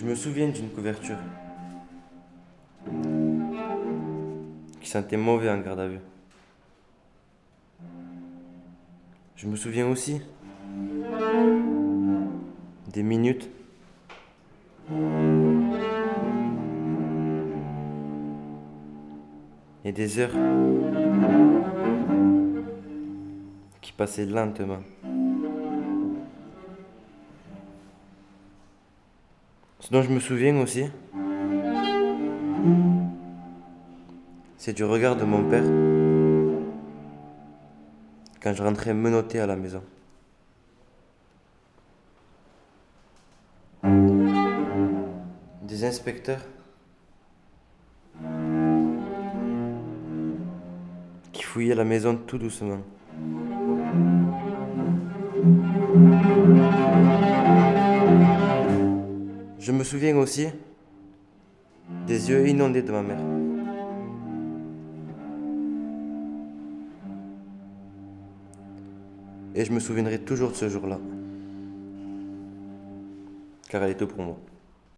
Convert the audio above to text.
Je me souviens d'une couverture qui sentait mauvais en garde à vue. Je me souviens aussi des minutes et des heures qui passaient lentement. Ce dont je me souviens aussi, c'est du regard de mon père quand je rentrais menotté à la maison. Des inspecteurs qui fouillaient la maison tout doucement. Je me souviens aussi des yeux inondés de ma mère. Et je me souviendrai toujours de ce jour-là. Car elle est tout pour moi.